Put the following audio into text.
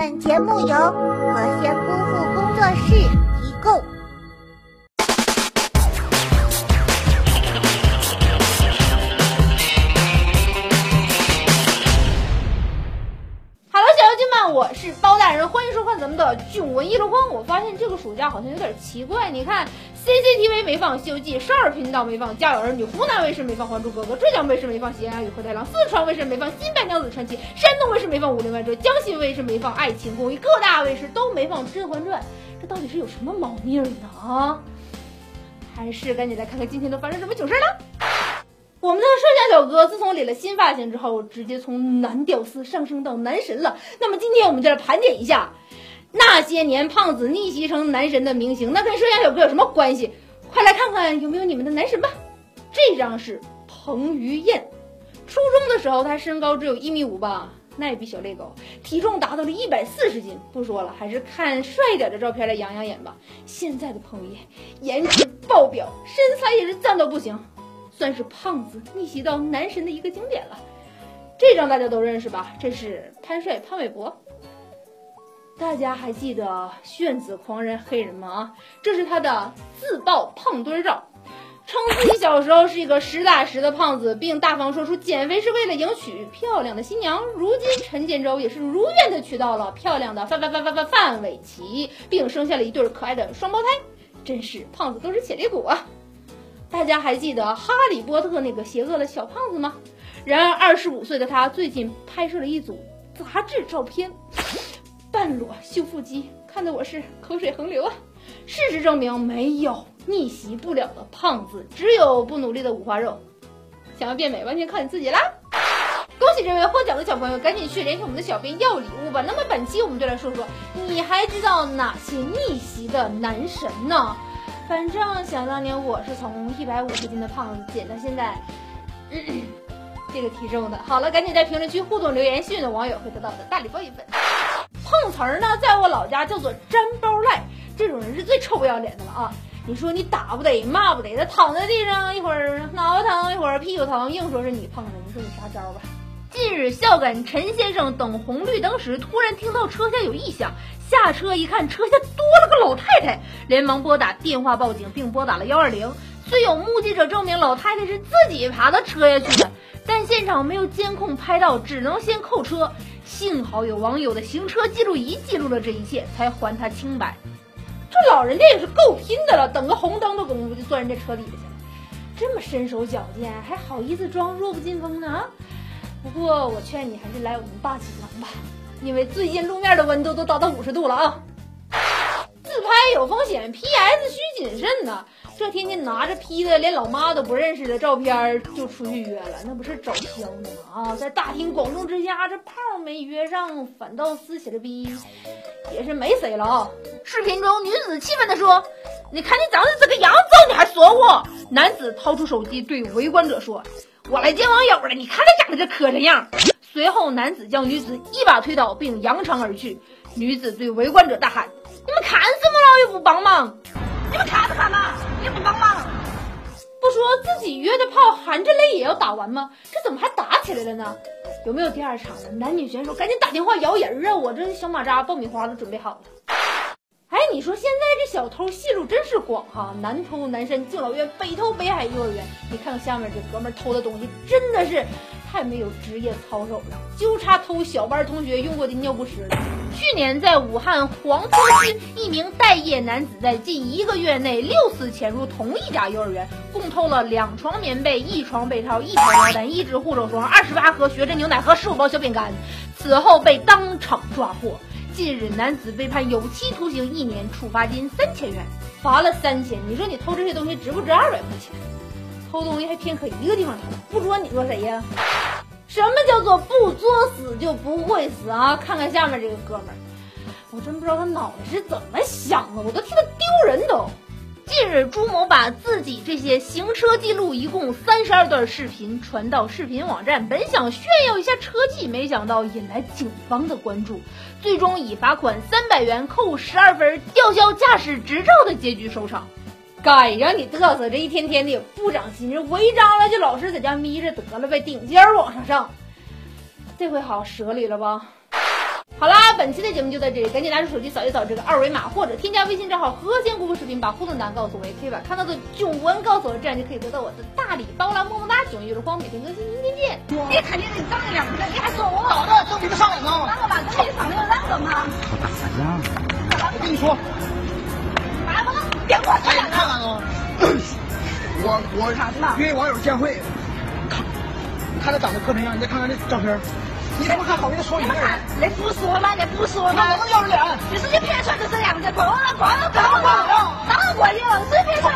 本节目由和仙姑父工作室提供。哈喽，小妖精们，我是包大人，欢迎收看咱们的囧文一箩筐。我发现这个暑假好像有点奇怪，你看 CCTV 没放《西游记》，少儿频道没放《家有儿女》，湖南卫视没放《还珠格格》，浙江卫视没放《喜羊羊与灰太狼》，四川卫视没放《新白娘子传奇》，山东卫视没放《武林外传》，江西卫视没放《爱情公寓》，各大卫视都没放《甄嬛传》，这到底是有什么猫腻呢？啊？还是赶紧来看看今天都发生什么囧事了。我们的摄像小哥自从理了新发型之后，直接从男屌丝上升到男神了。那么今天我们就来盘点一下那些年胖子逆袭成男神的明星，那跟摄像小哥有什么关系？快来看看有没有你们的男神吧。这张是彭于晏，初中的时候他身高只有一米五吧，那也比小烈高，体重达到了一百四十斤。不说了，还是看帅一点的照片来养养眼吧。现在的彭于晏颜值爆表，身材也是赞到不行。算是胖子逆袭到男神的一个经典了。这张大家都认识吧？这是潘帅潘玮柏。大家还记得炫子狂人黑人吗？这是他的自曝胖墩照，称自己小时候是一个实打实的胖子，并大方说出减肥是为了迎娶漂亮的新娘。如今陈建州也是如愿的娶到了漂亮的范范范范范范玮琪，并生下了一对可爱的双胞胎。真是胖子都是潜力股啊！大家还记得《哈利波特》那个邪恶的小胖子吗？然而，二十五岁的他最近拍摄了一组杂志照片，半裸修腹肌，看得我是口水横流啊！事实证明，没有逆袭不了的胖子，只有不努力的五花肉。想要变美，完全靠你自己啦！恭喜这位获奖的小朋友，赶紧去联系我们的小编要礼物吧。那么本期我们就来说说，你还知道哪些逆袭的男神呢？反正想当年我是从一百五十斤的胖子减到现在、嗯、这个体重的。好了，赶紧在评论区互动留言，幸运的网友会得到我的大礼包一份。碰瓷儿呢，在我老家叫做粘包赖，这种人是最臭不要脸的了啊！你说你打不得，骂不得，他躺在地上一会儿脑袋疼，一会儿屁股疼，硬说是你碰的，你说你啥招儿吧？近日，孝感陈先生等红绿灯时，突然听到车下有异响。下车一看，车下多了个老太太，连忙拨打电话报警，并拨打了幺二零。虽有目击者证明老太太是自己爬到车下去的，但现场没有监控拍到，只能先扣车。幸好有网友的行车记录仪记录了这一切，才还他清白。这老人家也是够拼的了，等个红灯的功夫就钻人家车底下去了，这么身手矫健，还好意思装弱不禁风呢？啊不过我劝你还是来我们大济南吧。因为最近路面的温度都达到五十度了啊！拍有风险，PS 需谨慎呐。这天天拿着 P 的连老妈都不认识的照片就出去约了，那不是找削呢吗？啊，在大庭广众之下，这炮没约上，反倒撕起了逼，也是没谁了啊！视频中，女子气愤地说：“你看你长得这个样子，你还说我？”男子掏出手机对围观者说：“我来见网友了，你看他长得这磕碜样。”随后，男子将女子一把推倒，并扬长而去。女子对围观者大喊：“？帮忙！你们看不看嘛？也不帮忙！不说自己约的炮，含着泪也要打完吗？这怎么还打起来了呢？有没有第二场的？男女选手赶紧打电话摇人啊！我这小马扎、爆米花都准备好了。哎，你说现在这小偷戏路真是广哈，南偷南山敬老院，北偷北海幼儿园。你看看下面这哥们偷的东西，真的是。太没有职业操守了，就差偷小班同学用过的尿不湿了。去年在武汉黄村区，一名待业男子在近一个月内六次潜入同一家幼儿园，共偷了两床棉被、一床被套、一条毛毯、一只护手霜、二十八盒学着牛奶和十五包小饼干。此后被当场抓获。近日，男子被判有期徒刑一年，处罚金三千元，罚了三千。你说你偷这些东西值不值二百块钱？偷东西还偏可一个地方偷，不捉你捉谁呀？什么叫做不作死就不会死啊？看看下面这个哥们儿，我真不知道他脑袋是怎么想的，我都替他丢人都。近日，朱某把自己这些行车记录一共三十二段视频传到视频网站，本想炫耀一下车技，没想到引来警方的关注，最终以罚款三百元、扣十二分、吊销驾驶执照的结局收场。该让你嘚瑟，这一天天的也不长心，这违章了就老实在家眯着得了呗，顶尖往上上。这回好舍里了吧？好啦，本期的节目就到这里，赶紧拿出手机扫一扫这个二维码，或者添加微信账号“和仙姑姑视频”，把互动答案告诉我，也可以把看到的囧文告诉我，这样就可以得到我的大礼包啦！么么哒，囧一日光，每天更新，明天见。你看你这长得样子，你还说我？老的？都比他上两个。啷个嘛？跟你上的有啷个嘛？他打架。我跟你说，妈妈，别过去哎，你看看啊，我约网友见会，看，看他长得磕碜样，你再看看这照片，你怎么还好意思说一个人？那不说嘛，那不说嘛那能。要脸？你是你拍出来就这样子，过了过了过了过了，当然过瘾了，谁拍出？